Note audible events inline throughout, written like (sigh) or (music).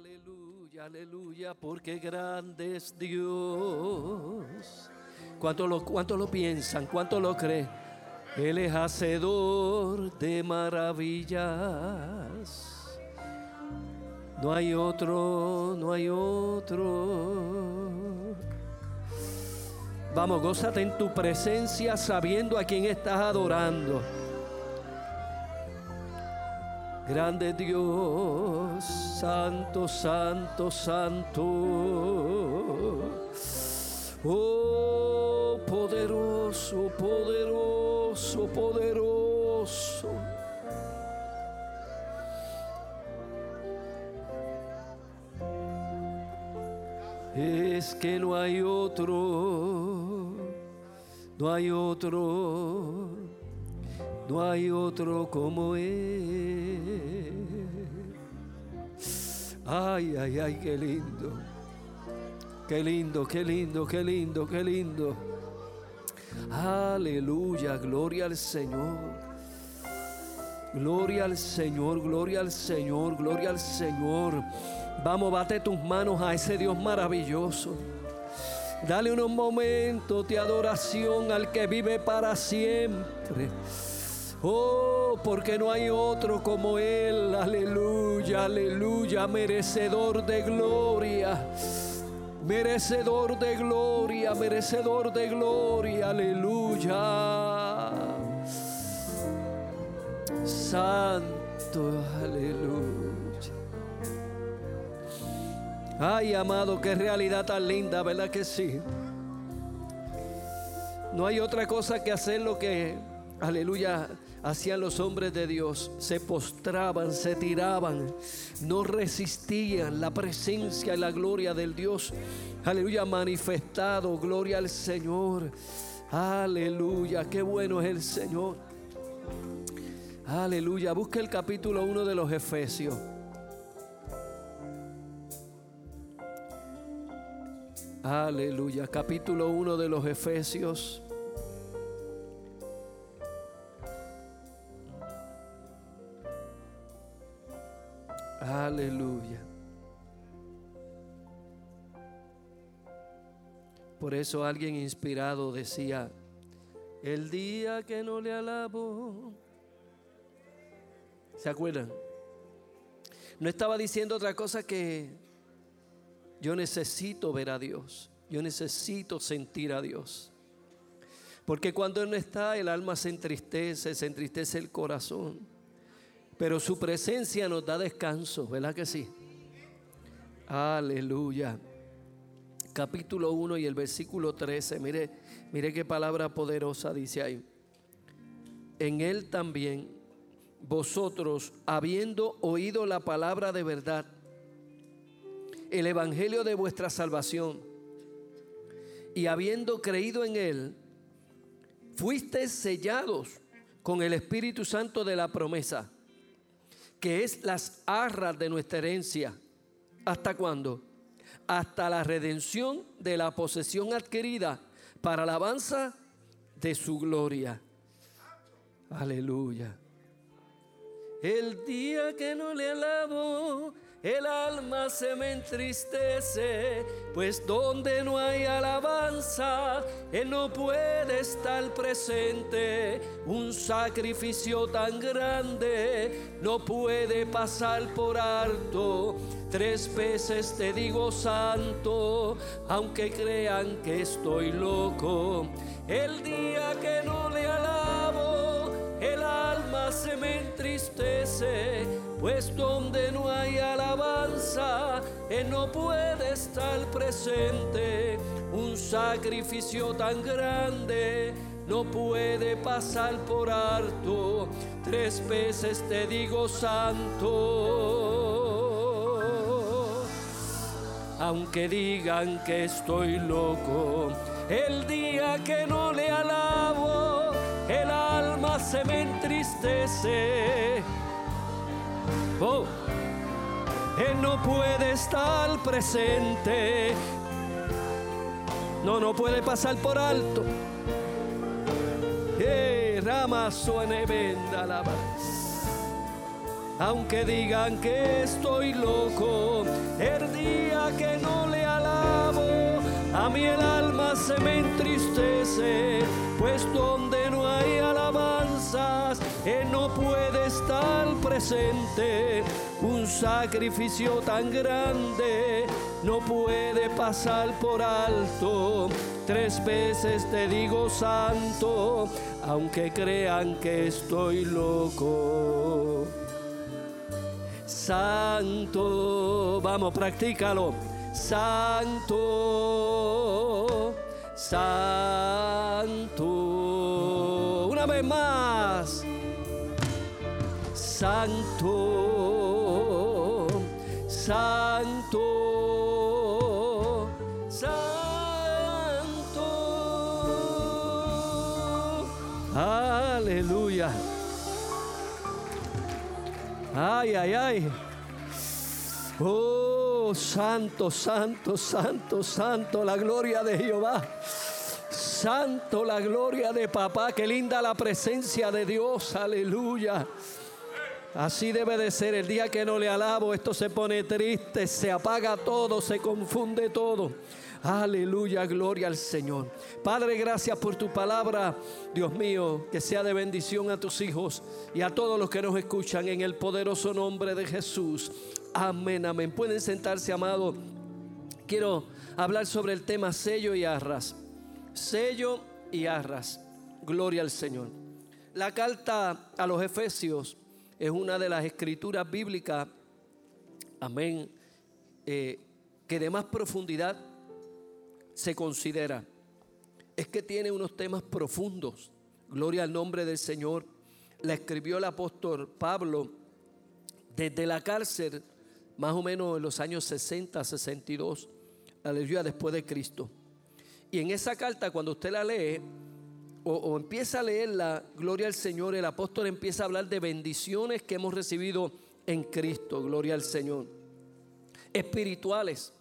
Aleluya, aleluya, porque grande es Dios. ¿Cuánto lo, piensan? ¿Cuánto lo creen? Él es hacedor de maravillas. No hay otro, no hay otro. Vamos, gózate en tu presencia sabiendo a quién estás adorando. Grande Dios, santo, santo, santo. Oh, poderoso, poderoso, poderoso. Es que no hay otro, no hay otro, no hay otro como Él. Ay, ay, ay, qué lindo. Qué lindo, qué lindo, qué lindo, qué lindo. Aleluya, gloria al Señor. Gloria al Señor, gloria al Señor, gloria al Señor. Vamos, bate tus manos a ese Dios maravilloso. Dale unos momentos de adoración al que vive para siempre. Oh, porque no hay otro como Él. Aleluya, aleluya, merecedor de gloria. Merecedor de gloria, merecedor de gloria. Aleluya. Santo, aleluya. Ay, amado, qué realidad tan linda, ¿verdad que sí? No hay otra cosa que hacer lo que, aleluya, hacían los hombres de Dios. Se postraban, se tiraban, no resistían la presencia y la gloria del Dios. Aleluya, manifestado, gloria al Señor. Aleluya, qué bueno es el Señor. Aleluya, busca el capítulo 1 de los Efesios. Aleluya. Capítulo 1 de los Efesios. Aleluya. Por eso alguien inspirado decía, el día que no le alabo. ¿Se acuerdan? No estaba diciendo otra cosa que yo necesito ver a Dios. Yo necesito sentir a Dios. Porque cuando Él no está, el alma se entristece, se entristece el corazón. Pero su presencia nos da descanso, ¿verdad que sí? Aleluya. Capítulo 1 y el versículo 13. Mire, mire qué palabra poderosa dice ahí. En Él también, vosotros, habiendo oído la palabra de verdad, el evangelio de vuestra salvación y habiendo creído en él, fuisteis sellados con el Espíritu Santo de la promesa, que es las arras de nuestra herencia. ¿Hasta cuándo? Hasta la redención de la posesión adquirida para alabanza de su gloria. Aleluya. El día que no le alabo el alma se me entristece, pues donde no hay alabanza, Él no puede estar presente. Un sacrificio tan grande no puede pasar por alto. Tres veces te digo santo, aunque crean que estoy loco. El día que no le alabo, el alma se me entristece, pues donde no hay alabanza, Él no puede estar presente. Un sacrificio tan grande no puede pasar por alto. Tres veces te digo santo. Aunque digan que estoy loco, el día que no le alabo, el alma se me entristece. Oh, Él no puede estar presente. No, no puede pasar por alto. Eh, rama suene venda la aunque digan que estoy loco, el día que no le alabo, a mí el alma se me entristece, pues donde Él no puede estar presente. Un sacrificio tan grande no puede pasar por alto. Tres veces te digo santo, aunque crean que estoy loco. Santo, vamos, practícalo. Santo, santo. Una más. Santo, santo, santo. Aleluya. Ay, ay, ay. Oh, santo, santo, santo, santo, la gloria de Jehová. Santo, la gloria de papá. Qué linda la presencia de Dios. Aleluya. Así debe de ser. El día que no le alabo, esto se pone triste, se apaga todo, se confunde todo. Aleluya, gloria al Señor. Padre, gracias por tu palabra, Dios mío, que sea de bendición a tus hijos y a todos los que nos escuchan en el poderoso nombre de Jesús. Amén, amén. Pueden sentarse, amado. Quiero hablar sobre el tema sello y arras. Sello y arras. Gloria al Señor. La carta a los Efesios es una de las escrituras bíblicas, amén, eh, que de más profundidad se considera. Es que tiene unos temas profundos. Gloria al nombre del Señor. La escribió el apóstol Pablo desde la cárcel, más o menos en los años 60, 62, aleluya, después de Cristo. Y en esa carta, cuando usted la lee, o, empieza a leerla, gloria al Señor, el apóstol empieza a hablar de bendiciones que hemos recibido en Cristo, gloria al Señor. Espirituales.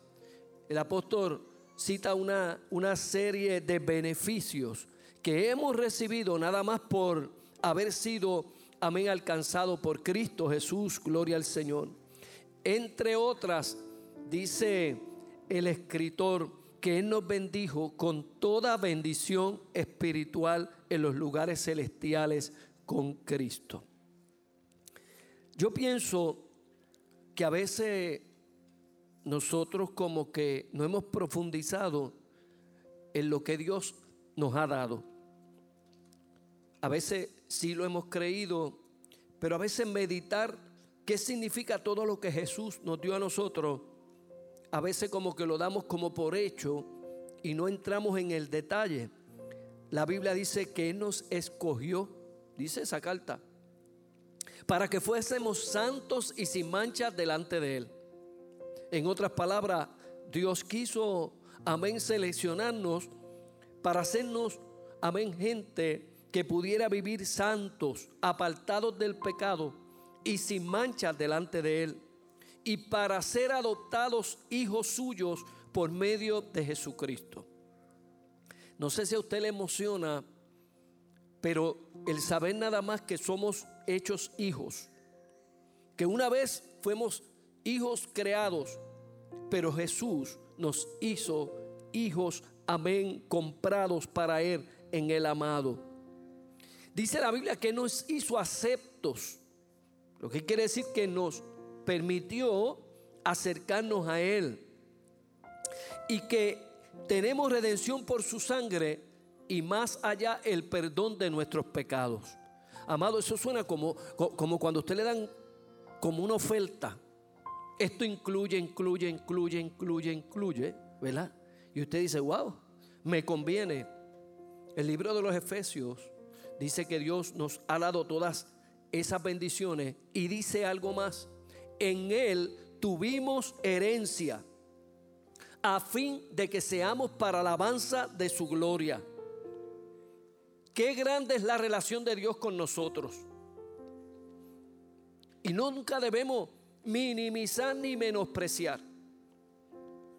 El apóstol cita una, una serie de beneficios que hemos recibido nada más por haber sido, amén, alcanzado por Cristo Jesús, gloria al Señor. Entre otras, dice el escritor, que Él nos bendijo con toda bendición espiritual en los lugares celestiales con Cristo. Yo pienso que a veces nosotros como que no hemos profundizado en lo que Dios nos ha dado. A veces sí lo hemos creído, pero a veces meditar qué significa todo lo que Jesús nos dio a nosotros a veces como que lo damos como por hecho y no entramos en el detalle. La Biblia dice que Él nos escogió, dice esa carta, para que fuésemos santos y sin mancha delante de Él. En otras palabras, Dios quiso, amén, seleccionarnos para hacernos, amén, gente que pudiera vivir santos, apartados del pecado y sin mancha delante de Él y para ser adoptados hijos suyos por medio de Jesucristo. No sé si a usted le emociona, pero el saber nada más que somos hechos hijos, que una vez fuimos hijos creados, pero Jesús nos hizo hijos, amén, comprados para Él en el amado. Dice la Biblia que nos hizo aceptos, lo que quiere decir que nos permitió acercarnos a Él y que tenemos redención por su sangre y más allá el perdón de nuestros pecados. Amado, eso suena como, como cuando usted le dan como una oferta. Esto incluye, incluye, incluye, incluye, incluye, ¿verdad? Y usted dice, wow, me conviene. El libro de los Efesios dice que Dios nos ha dado todas esas bendiciones y dice algo más en Él tuvimos herencia, a fin de que seamos para alabanza de su gloria. Qué grande es la relación de Dios con nosotros. Y nunca debemos minimizar ni menospreciar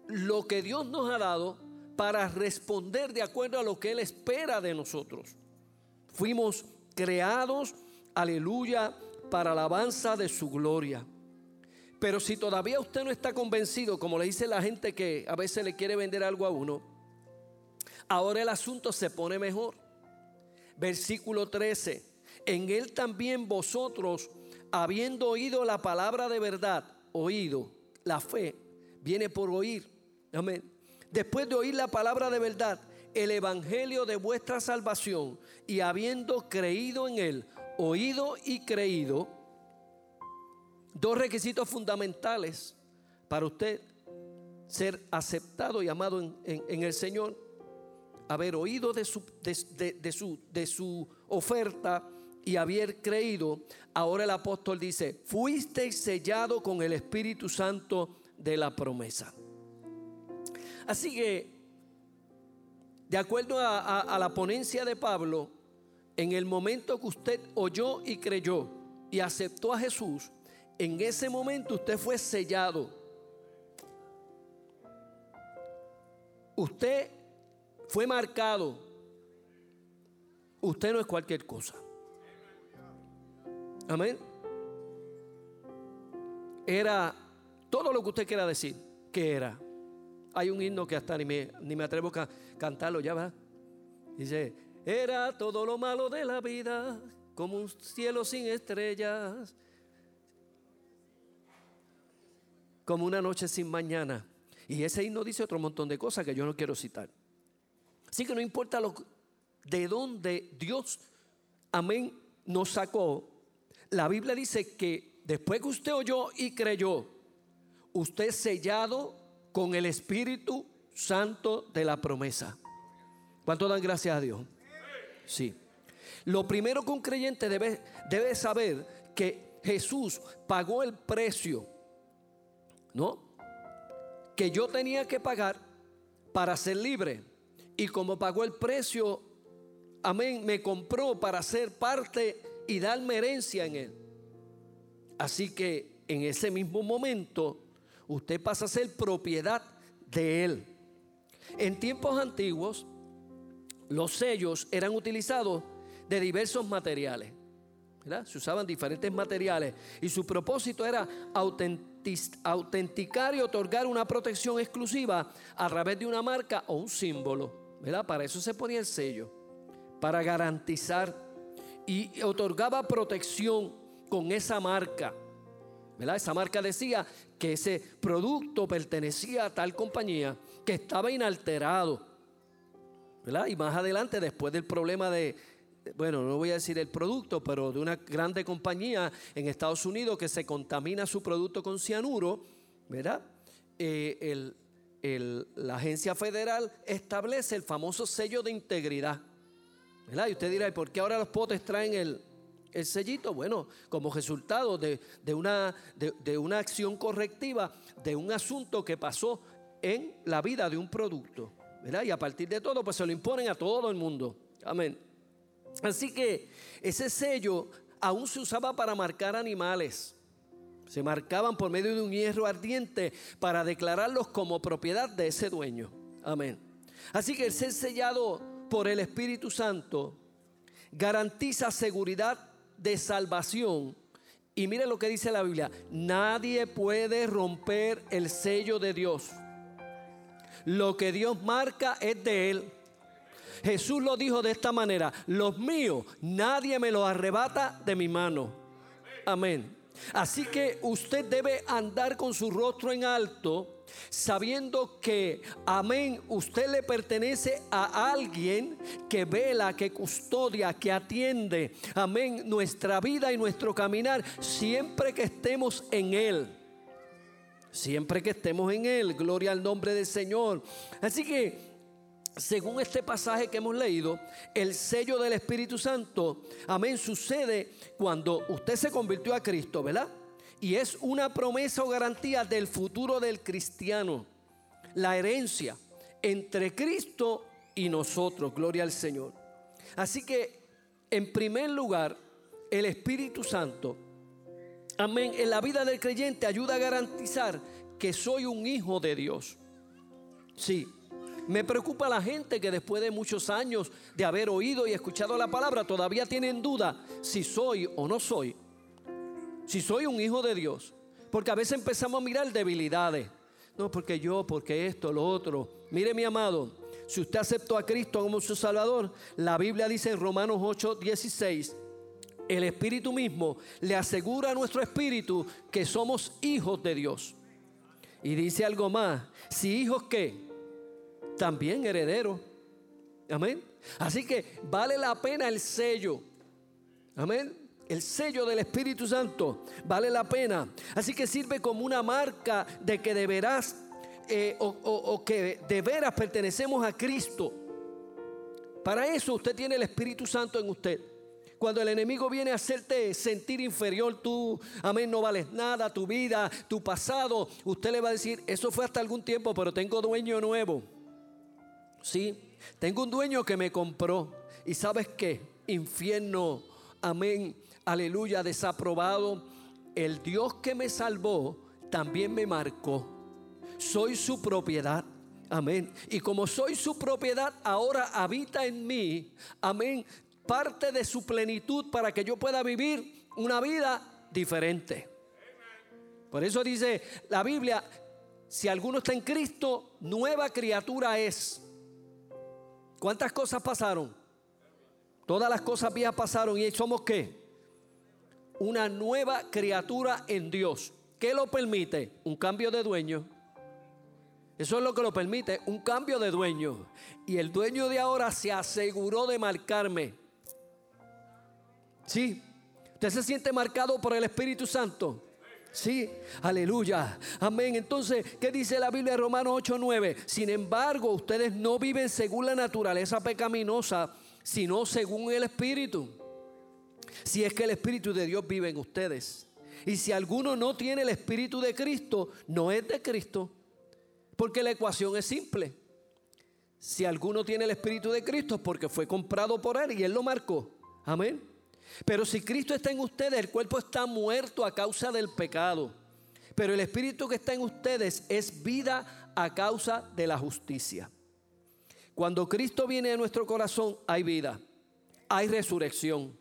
lo que Dios nos ha dado para responder de acuerdo a lo que Él espera de nosotros. Fuimos creados, aleluya, para alabanza de su gloria. Pero si todavía usted no está convencido, como le dice la gente que a veces le quiere vender algo a uno, ahora el asunto se pone mejor. Versículo 13. En él también vosotros, habiendo oído la palabra de verdad, oído, la fe, viene por oír. Amén. Después de oír la palabra de verdad, el evangelio de vuestra salvación, y habiendo creído en él, oído y creído, dos requisitos fundamentales para usted ser aceptado y amado en, el Señor, haber oído de su, oferta y haber creído, ahora el apóstol dice, fuiste sellado con el Espíritu Santo de la promesa. Así que, de acuerdo a, la ponencia de Pablo, en el momento que usted oyó y creyó y aceptó a Jesús, en ese momento usted fue sellado. Usted fue marcado. Usted no es cualquier cosa. Amén. Era todo lo que usted quiera decir que era. Hay un himno que hasta ni me, ni me atrevo a cantarlo, ya va. Dice, era todo lo malo de la vida, como un cielo sin estrellas, como una noche sin mañana. Y ese himno dice otro montón de cosas que yo no quiero citar. Así que no importa lo, de dónde Dios, amén, nos sacó, la Biblia dice que después que usted oyó y creyó, usted es sellado con el Espíritu Santo de la promesa. ¿Cuánto dan gracias a Dios? Sí. Lo primero que un creyente debe, debe saber que Jesús pagó el precio, ¿no? Que yo tenía que pagar para ser libre. Y como pagó el precio, amén, me compró para ser parte y darme herencia en Él. Así que en ese mismo momento usted pasa a ser propiedad de Él. En tiempos antiguos, los sellos eran utilizados de diversos materiales. Se usaban diferentes materiales y su propósito era autenticar y otorgar una protección exclusiva a través de una marca o un símbolo. ¿verdad? Para eso se ponía el sello, para garantizar y otorgaba protección con esa marca. ¿verdad? Esa marca decía que ese producto pertenecía a tal compañía que estaba inalterado. ¿verdad? Y más adelante, después del problema de, bueno, no voy a decir el producto, pero de una grande compañía en Estados Unidos que se contamina su producto con cianuro, ¿verdad? Eh, la agencia federal establece el famoso sello de integridad. Y usted dirá, ¿y por qué ahora los potes traen el, sellito? Bueno, como resultado de, una, de, una acción correctiva, de un asunto que pasó en la vida de un producto. ¿verdad? Y a partir de todo, pues se lo imponen a todo el mundo. Amén. Así que ese sello aún se usaba para marcar animales. Se marcaban por medio de un hierro ardiente para declararlos como propiedad de ese dueño. Amén. Así que el ser sellado por el Espíritu Santo garantiza seguridad de salvación. Y mire lo que dice la Biblia, nadie puede romper el sello de Dios. Lo que Dios marca es de Él. Jesús lo dijo de esta manera, los míos, nadie me los arrebata de mi mano. Amén. Así que usted debe andar con su rostro en alto sabiendo que, amén, usted le pertenece a alguien que vela, que custodia, que atiende, amén, nuestra vida y nuestro caminar siempre que estemos en Él. Siempre que estemos en Él, gloria al nombre del Señor. Así que según este pasaje que hemos leído, el sello del Espíritu Santo, amén, sucede cuando usted se convirtió a Cristo, ¿verdad? Y es una promesa o garantía del futuro del cristiano. La herencia entre Cristo y nosotros. Gloria al Señor. Así que, en primer lugar, el Espíritu Santo, amén, en la vida del creyente ayuda a garantizar que soy un hijo de Dios. Sí, me preocupa la gente que después de muchos años de haber oído y escuchado la palabra todavía tienen duda si soy o no soy Si soy un hijo de Dios. Porque a veces empezamos a mirar debilidades. No, porque yo, porque esto, lo otro. Mire mi amado, si usted aceptó a Cristo como su Salvador, la Biblia dice en Romanos 8, 16, el Espíritu mismo le asegura a nuestro espíritu que somos hijos de Dios. Y dice algo más, si hijos qué, también herederos. Amén. Así que vale la pena el sello. Amén. El sello del Espíritu Santo vale la pena. Así que sirve como una marca de que deberás eh, o, o que de veras pertenecemos a Cristo. Para eso usted tiene el Espíritu Santo en usted. Cuando el enemigo viene a hacerte sentir inferior, tú, amén, no vales nada, tu vida, tu pasado, usted le va a decir, eso fue hasta algún tiempo, pero tengo dueño nuevo. Sí, tengo un dueño que me compró. ¿Y sabes qué? Infierno, amén, aleluya, desaprobado. El Dios que me salvó también me marcó. Soy su propiedad. Amén. Y como soy su propiedad, ahora habita en mí. Amén parte de su plenitud para que yo pueda vivir una vida diferente. Por eso dice la Biblia, si alguno está en Cristo, nueva criatura es. ¿Cuántas cosas pasaron? Todas las cosas viejas pasaron y somos qué? Una nueva criatura en Dios. ¿Qué lo permite? Un cambio de dueño. Eso es lo que lo permite, un cambio de dueño. Y el dueño de ahora se aseguró de marcarme. Sí. ¿Usted se siente marcado por el Espíritu Santo? Sí, aleluya. Amén. Entonces, ¿qué dice la Biblia de Romanos 8:9? Sin embargo, ustedes no viven según la naturaleza pecaminosa, sino según el Espíritu. Si es que el Espíritu de Dios vive en ustedes. Y si alguno no tiene el Espíritu de Cristo, no es de Cristo. Porque la ecuación es simple. Si alguno tiene el Espíritu de Cristo es porque fue comprado por Él y Él lo marcó. Amén. Pero si Cristo está en ustedes, el cuerpo está muerto a causa del pecado. Pero el Espíritu que está en ustedes es vida a causa de la justicia. Cuando Cristo viene a nuestro corazón, hay vida, hay resurrección.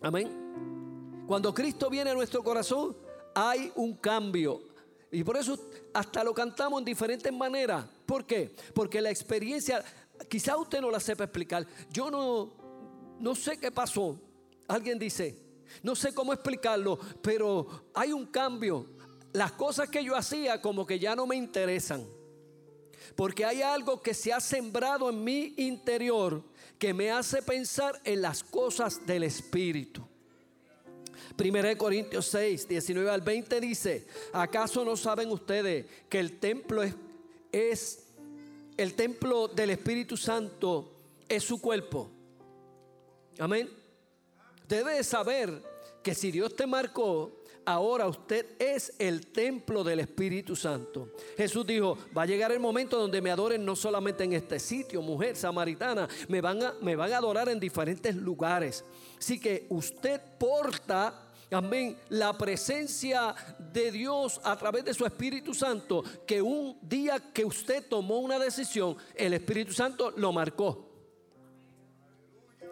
Amén. Cuando Cristo viene a nuestro corazón, hay un cambio. Y por eso hasta lo cantamos en diferentes maneras. ¿Por qué? Porque la experiencia, quizá usted no la sepa explicar. Yo no, no sé qué pasó, Alguien dice, no sé cómo explicarlo, pero hay un cambio. Las cosas que yo hacía como que ya no me interesan. Porque hay algo que se ha sembrado en mi interior que me hace pensar en las cosas del Espíritu. 1 Corintios 6, 19 al 20 dice, ¿acaso no saben ustedes que el templo es, es el templo del Espíritu Santo es su cuerpo? Amén debe saber que si Dios te marcó, ahora usted es el templo del Espíritu Santo. Jesús dijo, va a llegar el momento donde me adoren no solamente en este sitio, mujer samaritana, me van a, me van a adorar en diferentes lugares. Así que usted porta Amén. La presencia de Dios a través de su Espíritu Santo, que un día que usted tomó una decisión, el Espíritu Santo lo marcó.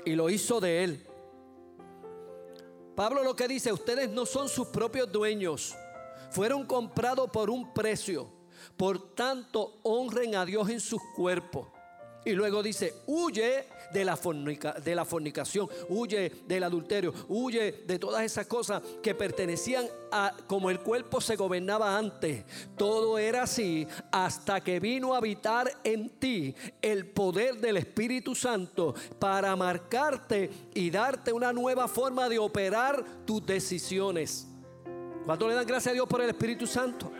Y lo hizo de él. Pablo lo que dice, ustedes no son sus propios dueños, fueron comprados por un precio, por tanto honren a Dios en sus cuerpos. Y luego dice, huye de la, fornicación, huye del adulterio, huye de todas esas cosas que pertenecían a como el cuerpo se gobernaba antes. Todo era así hasta que vino a habitar en ti el poder del Espíritu Santo para marcarte y darte una nueva forma de operar tus decisiones. ¿Cuánto le dan gracias a Dios por el Espíritu Santo?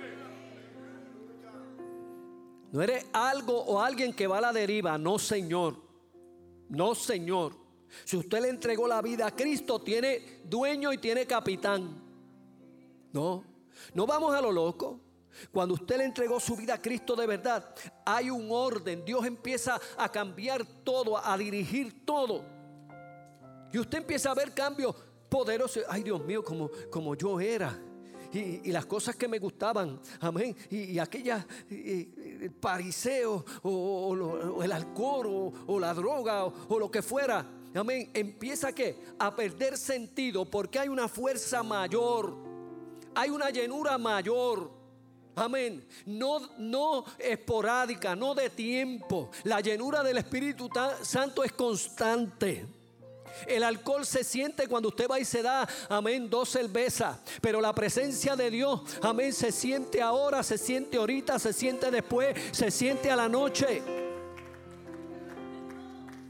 No eres algo o alguien que va a la deriva, no Señor. No Señor. Si usted le entregó la vida a Cristo, tiene dueño y tiene capitán. No, no vamos a lo loco. Cuando usted le entregó su vida a Cristo de verdad, hay un orden. Dios empieza a cambiar todo, a dirigir todo. Y usted empieza a ver cambios poderosos. Ay, Dios mío, como, como yo era y, las cosas que me gustaban, amén, y, aquellas, el pariseo o, el alcohol o, la droga o, lo que fuera, amén, empieza que a perder sentido porque hay una fuerza mayor hay una llenura mayor. Amén. No, no esporádica, no de tiempo. La llenura del Espíritu Santo es constante. El alcohol se siente cuando usted va y se da, amén, dos cervezas. Pero la presencia de Dios, amén, se siente ahora, se siente ahorita, se siente después, se siente a la noche.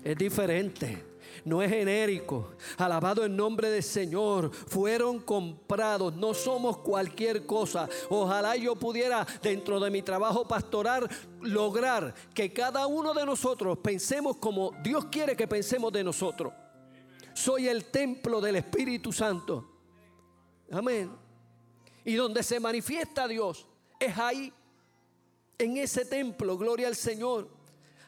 Es diferente no es genérico. Alabado el nombre del Señor. Fueron comprados. No somos cualquier cosa. Ojalá yo pudiera, dentro de mi trabajo pastoral, lograr que cada uno de nosotros pensemos como Dios quiere que pensemos de nosotros. Soy el templo del Espíritu Santo. Amén. Y donde se manifiesta Dios es ahí, en ese templo, gloria al Señor.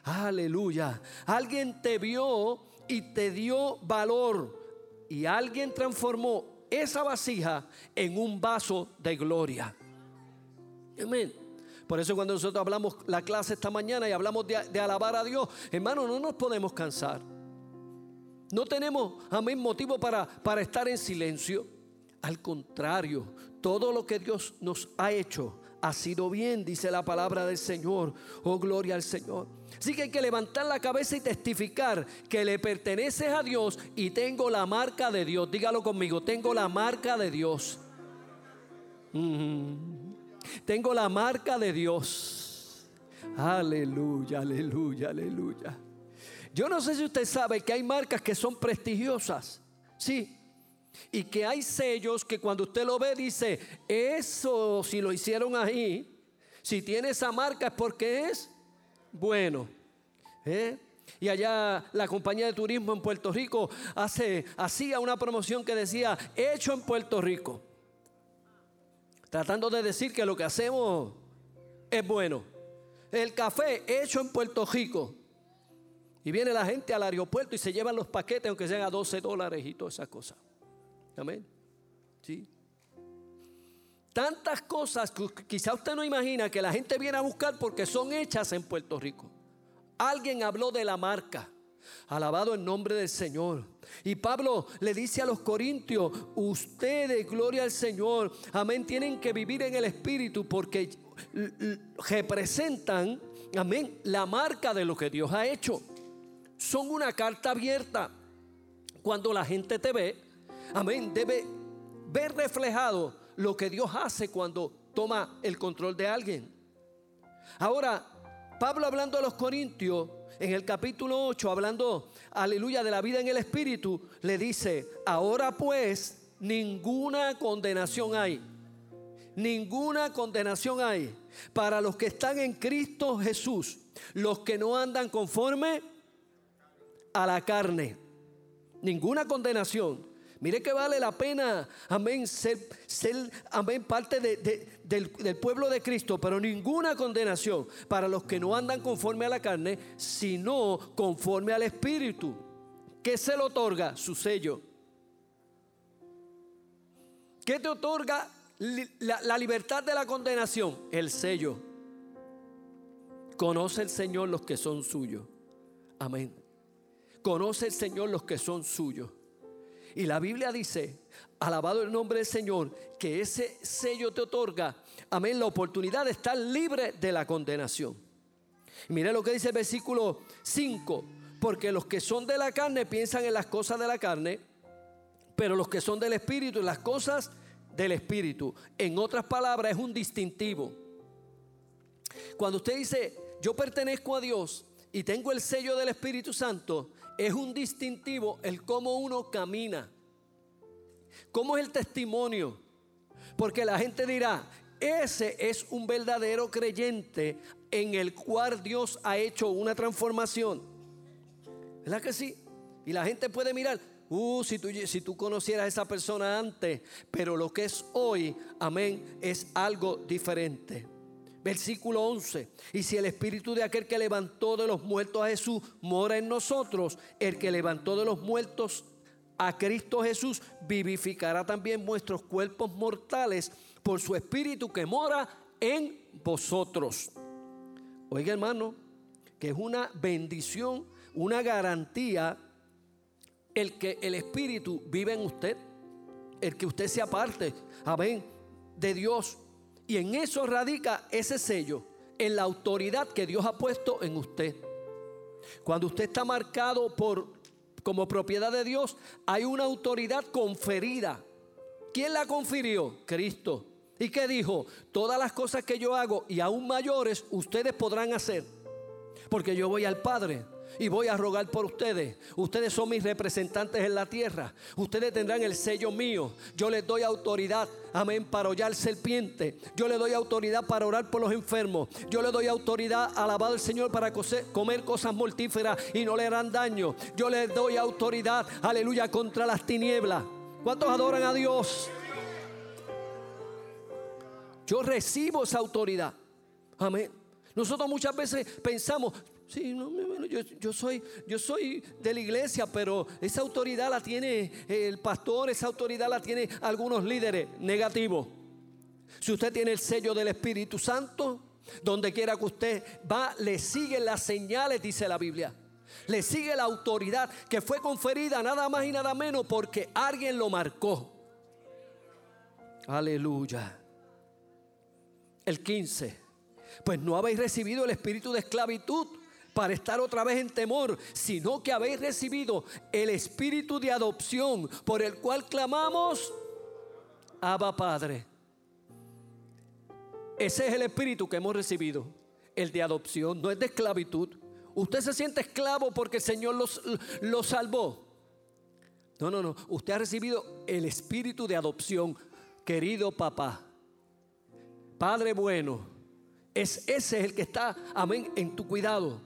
Aleluya. Alguien te vio y te dio valor. Y alguien transformó esa vasija en un vaso de gloria. Amén. Por eso cuando nosotros hablamos la clase esta mañana y hablamos de, alabar a Dios, hermano, no nos podemos cansar. No tenemos, amén, motivo para, para estar en silencio. Al contrario, todo lo que Dios nos ha hecho ha sido bien, dice la palabra del Señor. Oh, gloria al Señor. Así que hay que levantar la cabeza y testificar que le perteneces a Dios y tengo la marca de Dios. Dígalo conmigo, tengo la marca de Dios. Tengo la marca de Dios. Aleluya, aleluya, aleluya. Yo no sé si usted sabe que hay marcas que son prestigiosas. Sí, y que hay sellos que cuando usted lo ve dice, eso si lo hicieron ahí, si tiene esa marca es porque es bueno. ¿eh? Y allá la compañía de turismo en Puerto Rico hace, hacía una promoción que decía, hecho en Puerto Rico. Tratando de decir que lo que hacemos es bueno. El café hecho en Puerto Rico. Y viene la gente al aeropuerto y se llevan los paquetes, aunque sean a 12 dólares y todas esas cosas. Amén. Sí. Tantas cosas que quizá usted no imagina que la gente viene a buscar porque son hechas en Puerto Rico. Alguien habló de la marca. Alabado el nombre del Señor. Y Pablo le dice a los corintios, ustedes, gloria al Señor, amén, tienen que vivir en el Espíritu porque representan, amén, la marca de lo que Dios ha hecho. Son una carta abierta. Cuando la gente te ve, amén, debe ver reflejado lo que Dios hace cuando toma el control de alguien. Ahora, Pablo hablando a los Corintios, en el capítulo 8, hablando, aleluya, de la vida en el Espíritu, le dice, ahora pues ninguna condenación hay. Ninguna condenación hay para los que están en Cristo Jesús, los que no andan conforme a la carne. Ninguna condenación. Mire que vale la pena, amén, ser, amén, parte del, del pueblo de Cristo, pero ninguna condenación para los que no andan conforme a la carne, sino conforme al Espíritu. ¿Qué se le otorga? Su sello. ¿Qué te otorga la, la, libertad de la condenación? El sello. Conoce el Señor los que son suyos. Amén. Conoce el Señor los que son suyos. Y la Biblia dice, alabado el nombre del Señor, que ese sello te otorga, amén, la oportunidad de estar libre de la condenación. mire lo que dice el versículo 5, porque los que son de la carne piensan en las cosas de la carne, pero los que son del Espíritu en las cosas del Espíritu. En otras palabras, es un distintivo. Cuando usted dice, yo pertenezco a Dios y tengo el sello del Espíritu Santo, es un distintivo el cómo uno camina. ¿Cómo es el testimonio? Porque la gente dirá, ese es un verdadero creyente en el cual Dios ha hecho una transformación. ¿Verdad que sí? Y la gente puede mirar, uh, si tú, si tú conocieras a esa persona antes, pero lo que es hoy, amén, es algo diferente. Versículo 11. Y si el espíritu de aquel que levantó de los muertos a Jesús mora en nosotros, el que levantó de los muertos a Cristo Jesús vivificará también vuestros cuerpos mortales por su espíritu que mora en vosotros. Oiga hermano, que es una bendición, una garantía el que el espíritu vive en usted, el que usted sea parte, amén, de Dios. Y en eso radica ese sello, en la autoridad que Dios ha puesto en usted. Cuando usted está marcado por como propiedad de Dios, hay una autoridad conferida. ¿Quién la confirió? Cristo. ¿Y qué dijo? Todas las cosas que yo hago y aún mayores ustedes podrán hacer. Porque yo voy al Padre y voy a rogar por ustedes. Ustedes son mis representantes en la tierra. Ustedes tendrán el sello mío. Yo les doy autoridad, amén, para hollar serpiente. Yo les doy autoridad para orar por los enfermos. Yo les doy autoridad, alabado el Señor, para comer cosas mortíferas y no le harán daño. Yo les doy autoridad, aleluya, contra las tinieblas. ¿Cuántos adoran a Dios? Yo recibo esa autoridad. Amén. Nosotros muchas veces pensamos, Sí, no, yo, yo, soy, yo soy de la iglesia, pero esa autoridad la tiene el pastor, esa autoridad la tiene algunos líderes negativos. Si usted tiene el sello del Espíritu Santo, donde quiera que usted va, le siguen las señales, dice la Biblia. Le sigue la autoridad que fue conferida nada más y nada menos porque alguien lo marcó. Aleluya. El 15. Pues no habéis recibido el espíritu de esclavitud para estar otra vez en temor, sino que habéis recibido el espíritu de adopción por el cual clamamos, Abba Padre. Ese es el espíritu que hemos recibido, el de adopción, no es de esclavitud. Usted se siente esclavo porque el Señor lo salvó. No, no, no. Usted ha recibido el espíritu de adopción, querido papá. Padre bueno, es ese el que está, amén, en tu cuidado.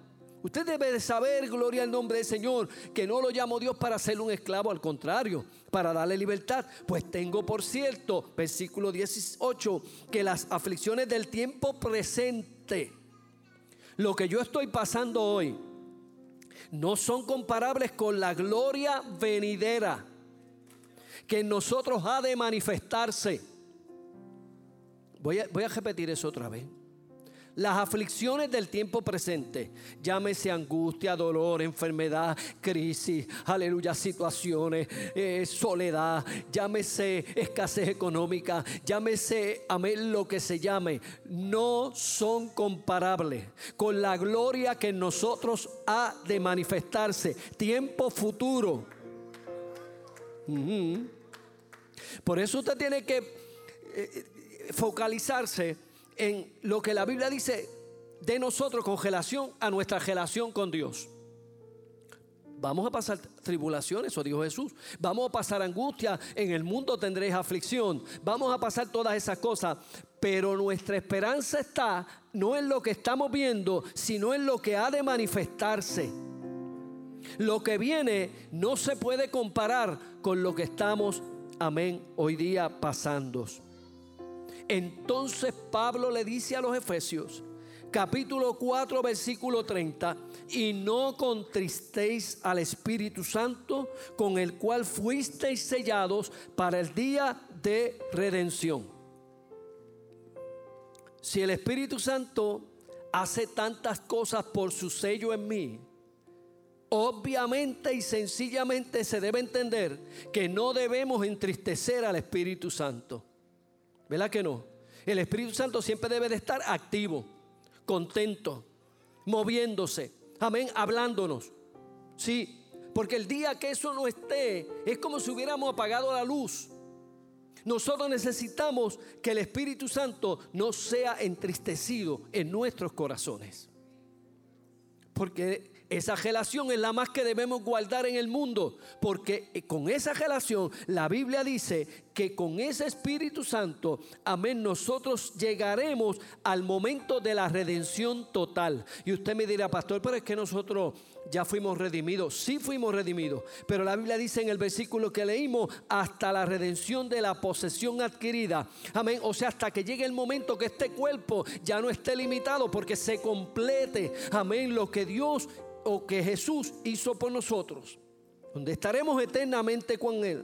Usted debe de saber, gloria al nombre del Señor, que no lo llamó Dios para ser un esclavo, al contrario, para darle libertad. Pues tengo por cierto, versículo 18, que las aflicciones del tiempo presente, lo que yo estoy pasando hoy, no son comparables con la gloria venidera que en nosotros ha de manifestarse. Voy a, voy a repetir eso otra vez. Las aflicciones del tiempo presente, llámese angustia, dolor, enfermedad, crisis, aleluya, situaciones, eh, soledad, llámese escasez económica, llámese, amén, lo que se llame, no son comparables con la gloria que en nosotros ha de manifestarse, tiempo futuro. Por eso usted tiene que eh, focalizarse en lo que la Biblia dice de nosotros con relación a nuestra relación con Dios. Vamos a pasar tribulaciones, dijo Jesús. Vamos a pasar angustia, en el mundo tendréis aflicción. Vamos a pasar todas esas cosas. Pero nuestra esperanza está no en lo que estamos viendo, sino en lo que ha de manifestarse. Lo que viene no se puede comparar con lo que estamos, amén, hoy día pasando. Entonces Pablo le dice a los Efesios, capítulo 4, versículo 30, y no contristéis al Espíritu Santo, con el cual fuisteis sellados para el día de redención. Si el Espíritu Santo hace tantas cosas por su sello en mí, obviamente y sencillamente se debe entender que no debemos entristecer al Espíritu Santo. ¿Verdad que no? El Espíritu Santo siempre debe de estar activo, contento, moviéndose. Amén, hablándonos. Sí, porque el día que eso no esté, es como si hubiéramos apagado la luz. Nosotros necesitamos que el Espíritu Santo no sea entristecido en nuestros corazones. Porque esa relación es la más que debemos guardar en el mundo, porque eh, con esa relación la Biblia dice que con ese Espíritu Santo, amén, nosotros llegaremos al momento de la redención total. Y usted me dirá, pastor, pero es que nosotros ya fuimos redimidos. Sí fuimos redimidos, pero la Biblia dice en el versículo que leímos, hasta la redención de la posesión adquirida. Amén. O sea, hasta que llegue el momento que este cuerpo ya no esté limitado porque se complete. Amén. Lo que Dios o que Jesús hizo por nosotros, donde estaremos eternamente con Él.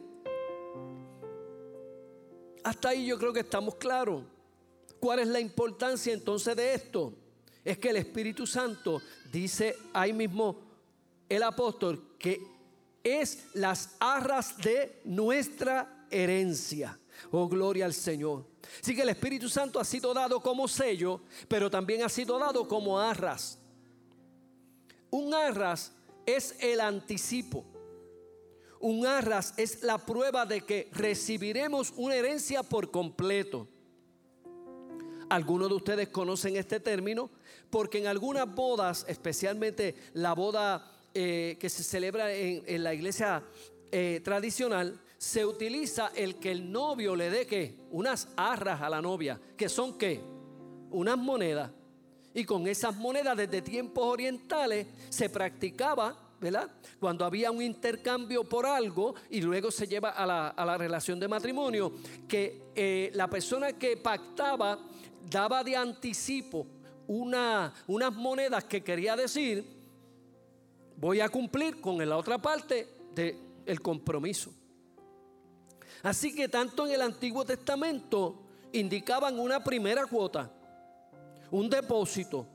Hasta ahí yo creo que estamos claros. ¿Cuál es la importancia entonces de esto? Es que el Espíritu Santo dice ahí mismo el apóstol que es las arras de nuestra herencia. Oh, gloria al Señor. Así que el Espíritu Santo ha sido dado como sello, pero también ha sido dado como arras. Un arras es el anticipo. Un arras es la prueba de que recibiremos una herencia por completo. Algunos de ustedes conocen este término porque en algunas bodas, especialmente la boda eh, que se celebra en, la iglesia eh, tradicional, se utiliza el que el novio le dé que unas arras a la novia, que son qué? Unas monedas. Y con esas monedas desde tiempos orientales se practicaba ¿verdad? Cuando había un intercambio por algo y luego se lleva a la, relación de matrimonio, que eh, la persona que pactaba daba de anticipo una, unas monedas que quería decir, voy a cumplir con la otra parte del compromiso. Así que tanto en el Antiguo Testamento indicaban una primera cuota, un depósito,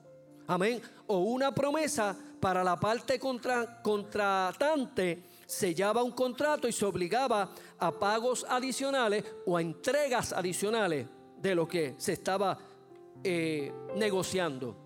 amén, o una promesa para la parte contra, contratante sellaba un contrato y se obligaba a pagos adicionales o a entregas adicionales de lo que se estaba eh, negociando.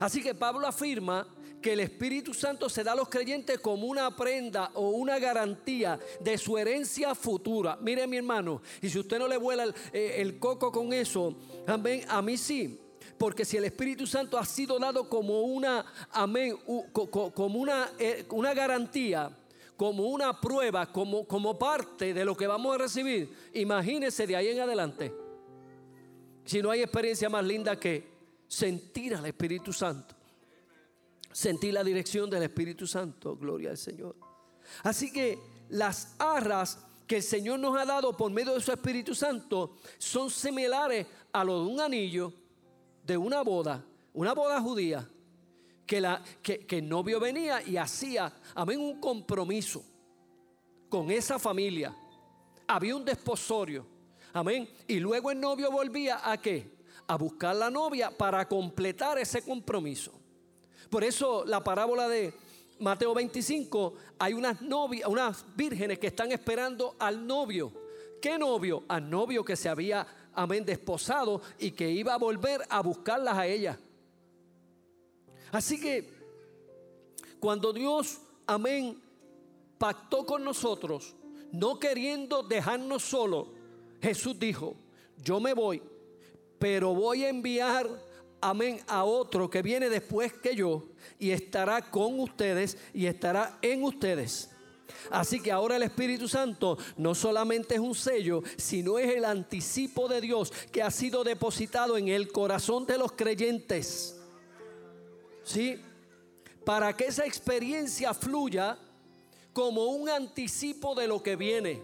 Así que Pablo afirma que el Espíritu Santo se da a los creyentes como una prenda o una garantía de su herencia futura. Mire mi hermano, y si usted no le vuela el, eh, el coco con eso, amén, a mí sí. Porque si el Espíritu Santo ha sido dado como una, amén, como una, eh, una garantía, como una prueba, como, como parte de lo que vamos a recibir, imagínese de ahí en adelante. Si no hay experiencia más linda que sentir al Espíritu Santo. Sentir la dirección del Espíritu Santo. Gloria al Señor. Así que las arras que el Señor nos ha dado por medio de su Espíritu Santo son similares a lo de un anillo de una boda, una boda judía, que, la, que, el novio venía y hacía, amén, un compromiso con esa familia. Había un desposorio, amén. Y luego el novio volvía a qué? A buscar la novia para completar ese compromiso. Por eso la parábola de Mateo 25, hay unas unas vírgenes que están esperando al novio. ¿Qué novio? Al novio que se había amén, desposado y que iba a volver a buscarlas a ella. Así que cuando Dios, amén, pactó con nosotros, no queriendo dejarnos solos, Jesús dijo, yo me voy, pero voy a enviar, amén, a otro que viene después que yo y estará con ustedes y estará en ustedes. Así que ahora el Espíritu Santo no solamente es un sello, sino es el anticipo de Dios que ha sido depositado en el corazón de los creyentes. ¿Sí? Para que esa experiencia fluya como un anticipo de lo que viene.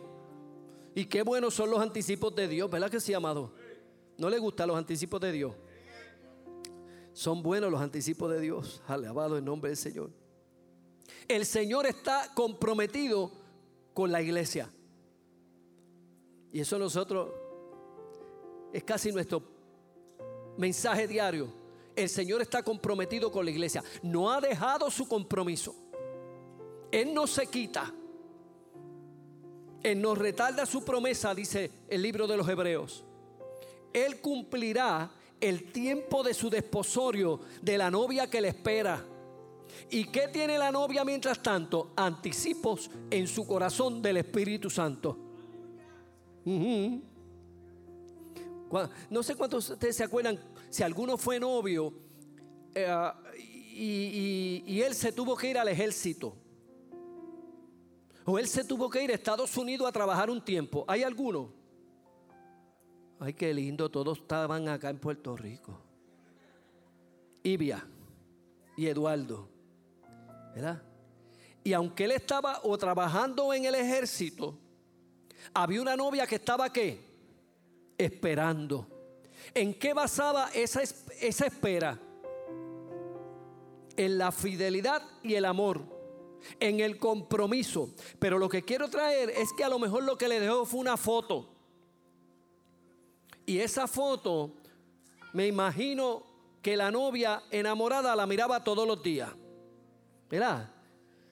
Y qué buenos son los anticipos de Dios, ¿verdad que sí, amado? ¿No le gustan los anticipos de Dios? Son buenos los anticipos de Dios. Alabado el nombre del Señor. El Señor está comprometido con la iglesia. Y eso nosotros es casi nuestro mensaje diario. El Señor está comprometido con la iglesia. No ha dejado su compromiso. Él no se quita. Él no retarda su promesa, dice el libro de los Hebreos. Él cumplirá el tiempo de su desposorio de la novia que le espera. ¿Y qué tiene la novia mientras tanto? Anticipos en su corazón del Espíritu Santo. No sé cuántos de ustedes se acuerdan si alguno fue novio eh, y, y él se tuvo que ir al ejército. O él se tuvo que ir a Estados Unidos a trabajar un tiempo. ¿Hay alguno? Ay, qué lindo, todos estaban acá en Puerto Rico. Ibia y Eduardo. ¿Verdad? Y aunque él estaba o trabajando en el ejército, había una novia que estaba qué? Esperando. ¿En qué basaba esa, esa espera? En la fidelidad y el amor, en el compromiso. Pero lo que quiero traer es que a lo mejor lo que le dejó fue una foto. Y esa foto, me imagino que la novia enamorada la miraba todos los días. ¿Verdad?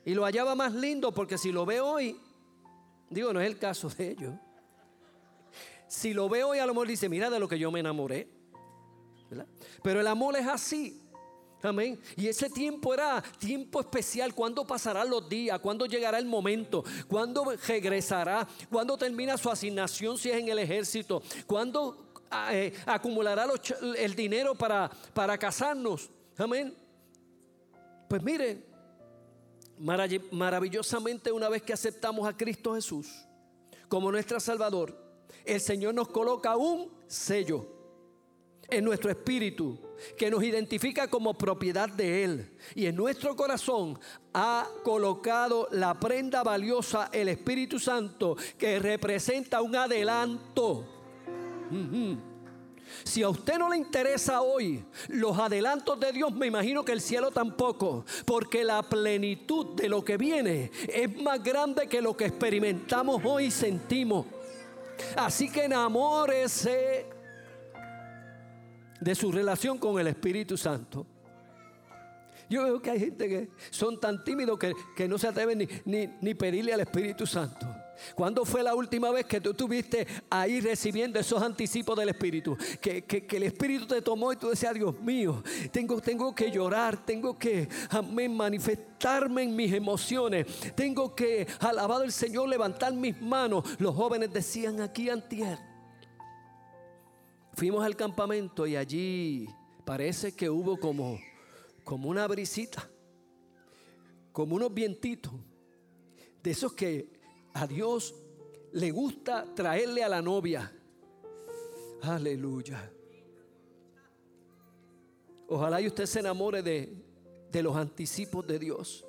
Y lo hallaba más lindo porque si lo veo hoy, digo, no es el caso de ellos. si lo veo y a lo mejor dice, mira de lo que yo me enamoré. Pero el amor es así. Amén. Y ese tiempo era tiempo especial. ¿Cuándo pasarán los días? ¿Cuándo llegará el momento? ¿Cuándo regresará? ¿Cuándo termina su asignación si es en el ejército? ¿Cuándo ah, eh, acumulará el dinero para, para casarnos? Amén. Pues mire, maravillosamente una vez que aceptamos a Cristo Jesús como nuestro Salvador, el Señor nos coloca un sello en nuestro espíritu que nos identifica como propiedad de Él. Y en nuestro corazón ha colocado la prenda valiosa, el Espíritu Santo, que representa un adelanto. Si a usted no le interesa hoy los adelantos de Dios, me imagino que el cielo tampoco, porque la plenitud de lo que viene es más grande que lo que experimentamos hoy y sentimos. Así que enamórese de su relación con el Espíritu Santo. Yo veo que hay gente que son tan tímidos que, no se atreven ni, ni, pedirle al Espíritu Santo. ¿Cuándo fue la última vez que tú estuviste ahí recibiendo esos anticipos del Espíritu? Que, el Espíritu te tomó y tú decías, Dios mío, tengo, tengo que llorar, tengo que manifestarme en mis emociones, tengo que, alabar al Señor, levantar mis manos. Los jóvenes decían aquí antier Fuimos al campamento y allí parece que hubo como, como una brisita, como unos vientitos, de esos que a Dios le gusta traerle a la novia. Aleluya. Ojalá y usted se enamore de, de los anticipos de Dios.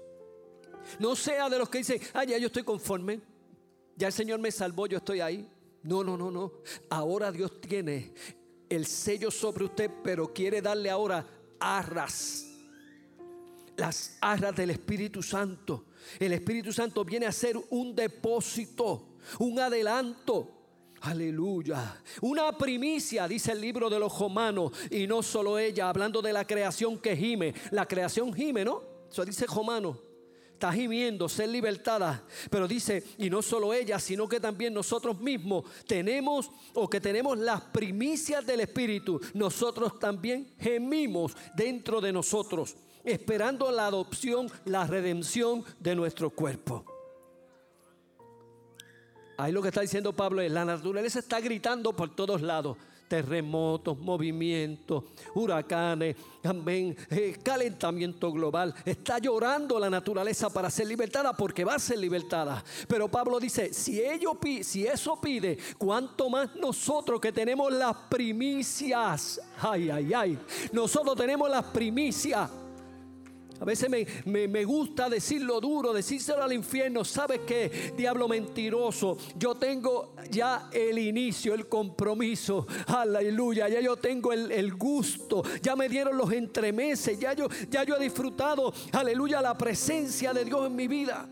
No sea de los que dicen, ah, ya yo estoy conforme, ya el Señor me salvó, yo estoy ahí. No, no, no, no. Ahora Dios tiene el sello sobre usted, pero quiere darle ahora arras. Las arras del Espíritu Santo. El Espíritu Santo viene a ser un depósito, un adelanto. Aleluya. Una primicia, dice el libro de los romanos. Y no solo ella, hablando de la creación que gime. La creación gime, ¿no? Eso dice Romano está gimiendo ser libertada. Pero dice, y no solo ella, sino que también nosotros mismos tenemos o que tenemos las primicias del Espíritu. Nosotros también gemimos dentro de nosotros, esperando la adopción, la redención de nuestro cuerpo. Ahí lo que está diciendo Pablo es, la naturaleza está gritando por todos lados terremotos, movimientos, huracanes, amén, eh, calentamiento global. Está llorando la naturaleza para ser libertada porque va a ser libertada. Pero Pablo dice, si, ello, si eso pide, cuánto más nosotros que tenemos las primicias. Ay, ay, ay. Nosotros tenemos las primicias a veces me, gusta decirlo duro, decírselo al infierno. ¿Sabes qué? Diablo mentiroso. Yo tengo ya el inicio, el compromiso. Aleluya. Ya yo tengo el, gusto. Ya me dieron los entremeses. Ya yo, ya yo he disfrutado, aleluya, la presencia de Dios en mi vida.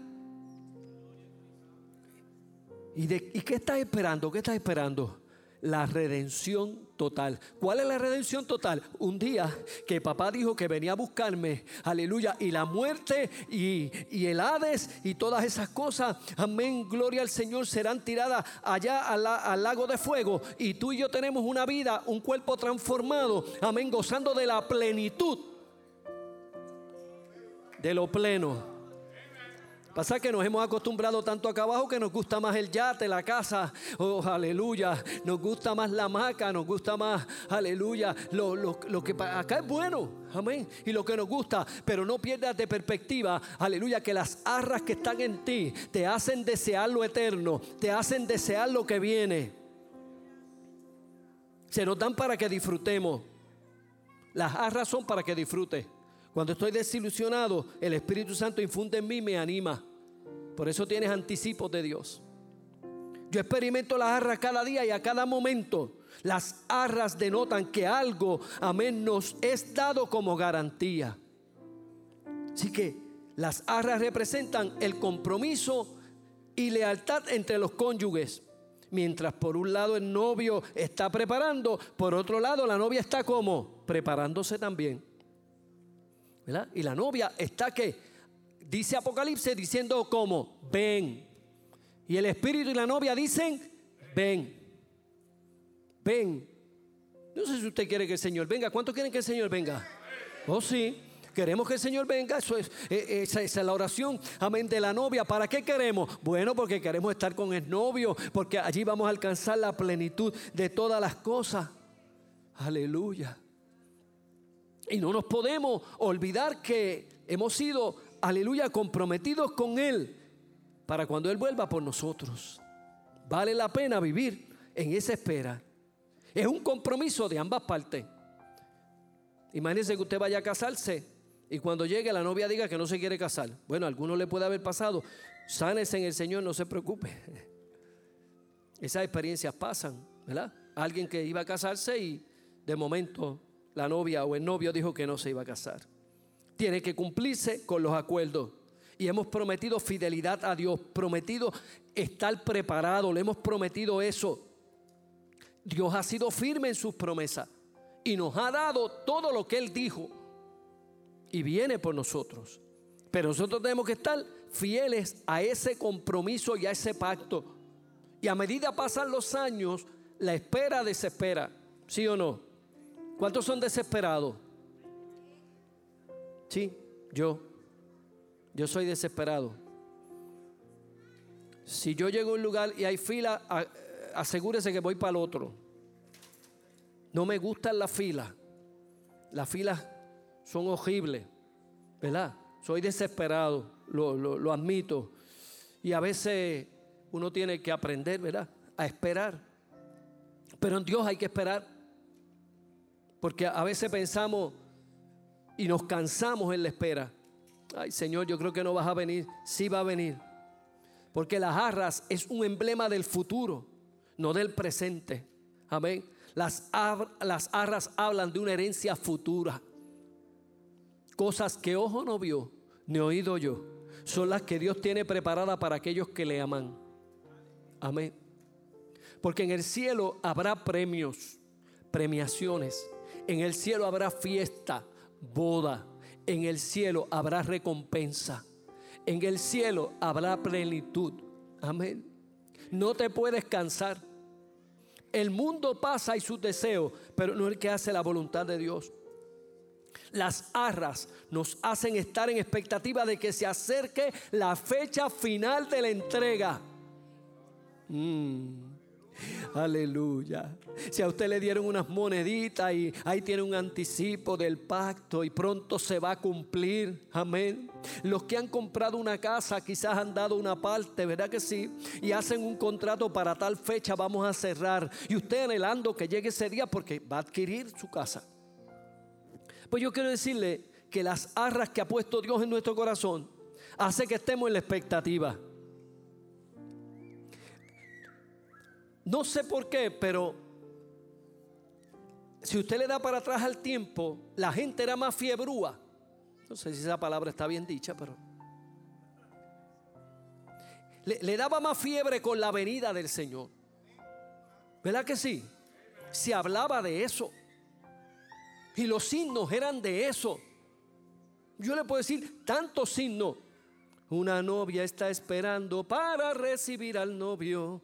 ¿Y, de, ¿Y qué estás esperando? ¿Qué estás esperando? La redención total. ¿Cuál es la redención total? Un día que papá dijo que venía a buscarme, aleluya, y la muerte y, el Hades y todas esas cosas, amén, gloria al Señor, serán tiradas allá al, al lago de fuego. Y tú y yo tenemos una vida, un cuerpo transformado, amén, gozando de la plenitud, de lo pleno. Pasa que nos hemos acostumbrado tanto acá abajo que nos gusta más el yate, la casa, oh aleluya, nos gusta más la maca, nos gusta más, aleluya, lo, lo, que acá es bueno, amén, y lo que nos gusta, pero no pierdas de perspectiva, aleluya, que las arras que están en ti te hacen desear lo eterno, te hacen desear lo que viene. Se nos dan para que disfrutemos. Las arras son para que disfrutes. Cuando estoy desilusionado, el Espíritu Santo infunde en mí y me anima. Por eso tienes anticipos de Dios. Yo experimento las arras cada día y a cada momento. Las arras denotan que algo, amén, nos es dado como garantía. Así que las arras representan el compromiso y lealtad entre los cónyuges. Mientras por un lado el novio está preparando, por otro lado la novia está como preparándose también. Y la novia está que, dice Apocalipsis, diciendo como, ven. Y el espíritu y la novia dicen, ven. ven. No sé si usted quiere que el Señor venga. ¿Cuántos quieren que el Señor venga? Oh, sí. Queremos que el Señor venga, eso es, eh, esa, es la oración, amén, de la novia. ¿Para qué queremos? Bueno, porque queremos estar con el novio, porque allí vamos a alcanzar la plenitud de todas las cosas. Aleluya. Y no nos podemos olvidar que hemos sido, aleluya, comprometidos con Él para cuando Él vuelva por nosotros. Vale la pena vivir en esa espera. Es un compromiso de ambas partes. Imagínense que usted vaya a casarse y cuando llegue la novia diga que no se quiere casar. Bueno, a alguno le puede haber pasado. Sánese en el Señor, no se preocupe. (laughs) Esas experiencias pasan, ¿verdad? Alguien que iba a casarse y de momento la novia o el novio dijo que no se iba a casar. Tiene que cumplirse con los acuerdos. Y hemos prometido fidelidad a Dios, prometido estar preparado, le hemos prometido eso. Dios ha sido firme en sus promesas y nos ha dado todo lo que Él dijo y viene por nosotros. Pero nosotros tenemos que estar fieles a ese compromiso y a ese pacto. Y a medida pasan los años, la espera desespera. ¿Sí o no? ¿Cuántos son desesperados? Sí, yo. Yo soy desesperado. Si yo llego a un lugar y hay fila, asegúrese que voy para el otro. No me gustan las filas. Las filas son horribles, ¿verdad? Soy desesperado, lo, lo admito. Y a veces uno tiene que aprender, ¿verdad? A esperar. Pero en Dios hay que esperar. Porque a veces pensamos y nos cansamos en la espera. Ay, Señor, yo creo que no vas a venir. Sí va a venir. Porque las arras es un emblema del futuro, no del presente. Amén. Las, las arras hablan de una herencia futura. Cosas que ojo no vio, ni oído yo. Son las que Dios tiene preparadas para aquellos que le aman. Amén. Porque en el cielo habrá premios, premiaciones en el cielo habrá fiesta, boda. En el cielo habrá recompensa. En el cielo habrá plenitud. Amén. No te puedes cansar. El mundo pasa y sus deseos, pero no el que hace la voluntad de Dios. Las arras nos hacen estar en expectativa de que se acerque la fecha final de la entrega. Mm. Aleluya. Si a usted le dieron unas moneditas y ahí tiene un anticipo del pacto y pronto se va a cumplir. Amén. Los que han comprado una casa quizás han dado una parte, ¿verdad que sí? Y hacen un contrato para tal fecha vamos a cerrar. Y usted anhelando que llegue ese día porque va a adquirir su casa. Pues yo quiero decirle que las arras que ha puesto Dios en nuestro corazón hace que estemos en la expectativa. No sé por qué, pero si usted le da para atrás al tiempo, la gente era más fiebrúa. No sé si esa palabra está bien dicha, pero... Le, daba más fiebre con la venida del Señor. ¿Verdad que sí? Se hablaba de eso. Y los signos eran de eso. Yo le puedo decir tantos signos. Una novia está esperando para recibir al novio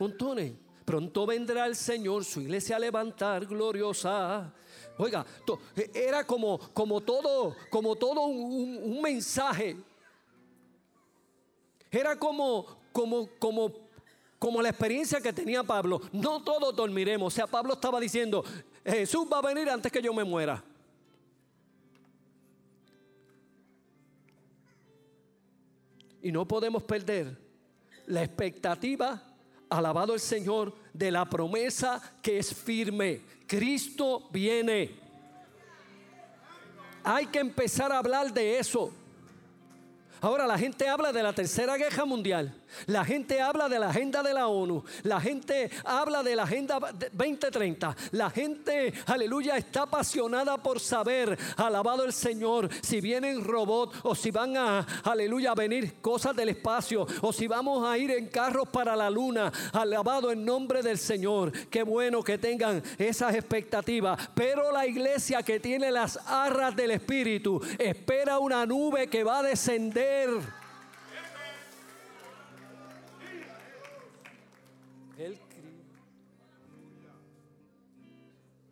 montones. Pronto vendrá el Señor, su iglesia a levantar gloriosa. Oiga, e, era como, como todo, como todo un, mensaje. Era como, como, como, como la experiencia que tenía Pablo. No todos dormiremos. O sea, Pablo estaba diciendo, Jesús va a venir antes que yo me muera. Y no podemos perder la expectativa alabado el Señor, de la promesa que es firme. Cristo viene. Hay que empezar a hablar de eso. Ahora la gente habla de la tercera guerra mundial. La gente habla de la agenda de la ONU. La gente habla de la agenda 2030. La gente, aleluya, está apasionada por saber, alabado el Señor, si vienen robots o si van a, aleluya, a venir cosas del espacio o si vamos a ir en carros para la luna. Alabado el nombre del Señor. Qué bueno que tengan esas expectativas. Pero la iglesia que tiene las arras del Espíritu espera una nube que va a descender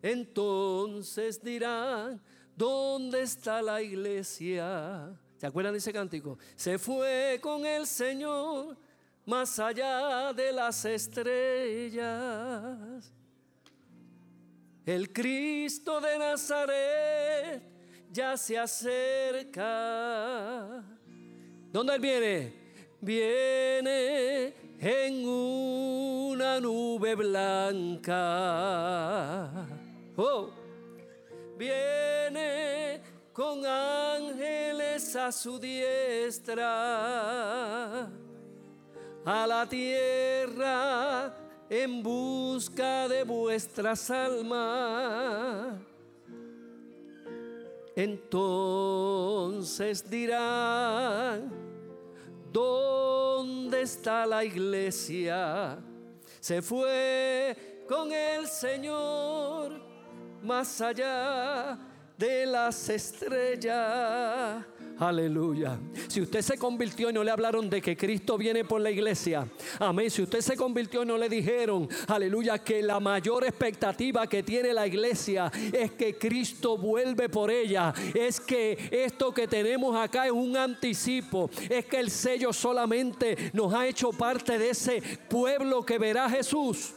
entonces dirán, ¿dónde está la iglesia? ¿Se acuerdan de ese cántico? Se fue con el Señor más allá de las estrellas. El Cristo de Nazaret ya se acerca. ¿Dónde Él viene? Viene en una nube blanca. Oh, viene con ángeles a su diestra a la tierra en busca de vuestras almas. Entonces dirán, ¿dónde está la iglesia? Se fue con el Señor más allá de las estrellas. Aleluya. Si usted se convirtió y no le hablaron de que Cristo viene por la iglesia. Amén. Si usted se convirtió y no le dijeron, aleluya, que la mayor expectativa que tiene la iglesia es que Cristo vuelve por ella. Es que esto que tenemos acá es un anticipo. Es que el sello solamente nos ha hecho parte de ese pueblo que verá Jesús.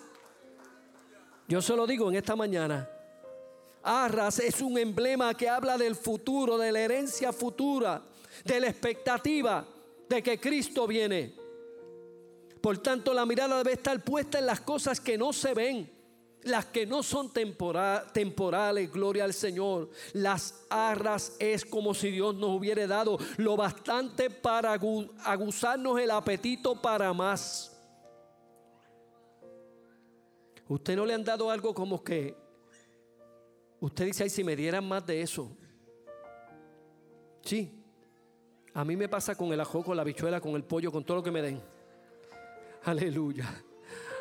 Yo se lo digo en esta mañana. Arras es un emblema que habla del futuro, de la herencia futura, de la expectativa de que Cristo viene. Por tanto, la mirada debe estar puesta en las cosas que no se ven, las que no son temporales, gloria al Señor. Las arras es como si Dios nos hubiera dado lo bastante para aguzarnos el apetito para más. Usted no le han dado algo como que Usted dice, ay, si me dieran más de eso. Sí. A mí me pasa con el ajo, con la bichuela, con el pollo, con todo lo que me den. Aleluya.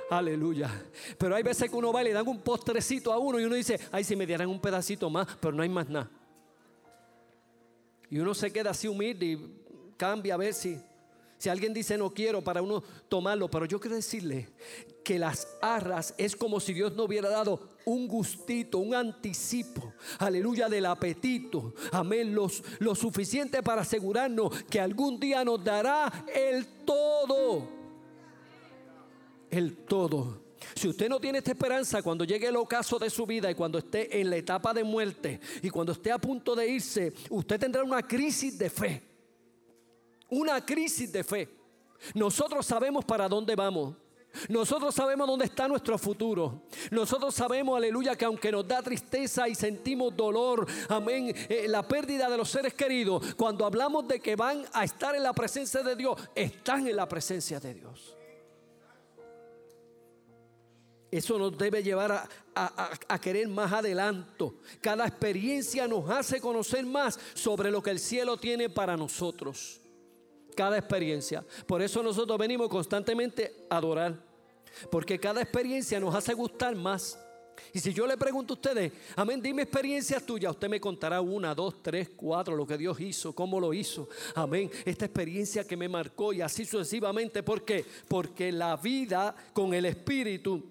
Aleluya. Pero hay veces que uno va y le dan un postrecito a uno y uno dice, ay, si me dieran un pedacito más, pero no hay más nada. Y uno se queda así humilde y cambia a ver si si alguien dice no quiero para uno tomarlo, pero yo quiero decirle que las arras es como si Dios nos hubiera dado un gustito, un anticipo, aleluya, del apetito, amén, los, lo suficiente para asegurarnos que algún día nos dará el todo, el todo. Si usted no tiene esta esperanza cuando llegue el ocaso de su vida y cuando esté en la etapa de muerte y cuando esté a punto de irse, usted tendrá una crisis de fe una crisis de fe. Nosotros sabemos para dónde vamos. Nosotros sabemos dónde está nuestro futuro. Nosotros sabemos, aleluya, que aunque nos da tristeza y sentimos dolor, amén, eh, la pérdida de los seres queridos, cuando hablamos de que van a estar en la presencia de Dios, están en la presencia de Dios. Eso nos debe llevar a, a, querer más adelanto. Cada experiencia nos hace conocer más sobre lo que el cielo tiene para nosotros cada experiencia. Por eso nosotros venimos constantemente a adorar. Porque cada experiencia nos hace gustar más. Y si yo le pregunto a ustedes, amén, dime experiencias tuyas, usted me contará una, dos, tres, cuatro, lo que Dios hizo, cómo lo hizo. Amén, esta experiencia que me marcó y así sucesivamente. ¿Por qué? Porque la vida con el Espíritu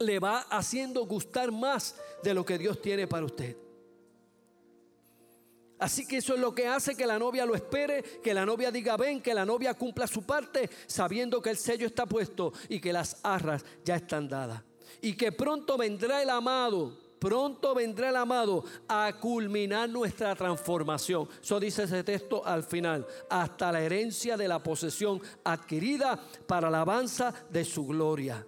le va haciendo gustar más de lo que Dios tiene para usted. Así que eso es lo que hace que la novia lo espere, que la novia diga ven, que la novia cumpla su parte, sabiendo que el sello está puesto y que las arras ya están dadas. Y que pronto vendrá el amado, pronto vendrá el amado a culminar nuestra transformación. Eso dice ese texto al final, hasta la herencia de la posesión adquirida para la alabanza de su gloria.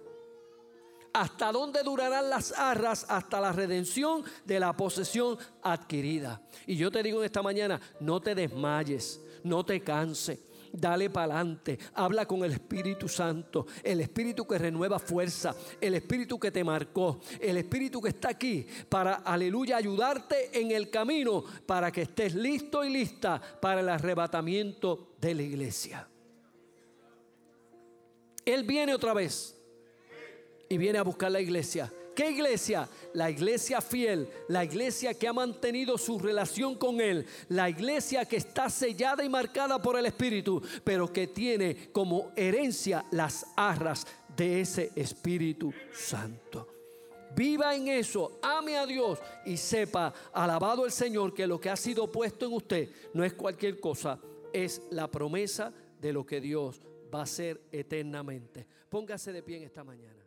¿Hasta dónde durarán las arras? Hasta la redención de la posesión adquirida. Y yo te digo en esta mañana, no te desmayes, no te canses. Dale para adelante, habla con el Espíritu Santo, el Espíritu que renueva fuerza, el Espíritu que te marcó, el Espíritu que está aquí para, aleluya, ayudarte en el camino para que estés listo y lista para el arrebatamiento de la iglesia. Él viene otra vez y viene a buscar la iglesia. ¿Qué iglesia? La iglesia fiel, la iglesia que ha mantenido su relación con Él, la iglesia que está sellada y marcada por el Espíritu, pero que tiene como herencia las arras de ese Espíritu Santo. viva en eso, ame a Dios y sepa, alabado el Señor, que lo que ha sido puesto en usted no es cualquier cosa, es la promesa de lo que Dios va a hacer eternamente. Póngase de pie en esta mañana.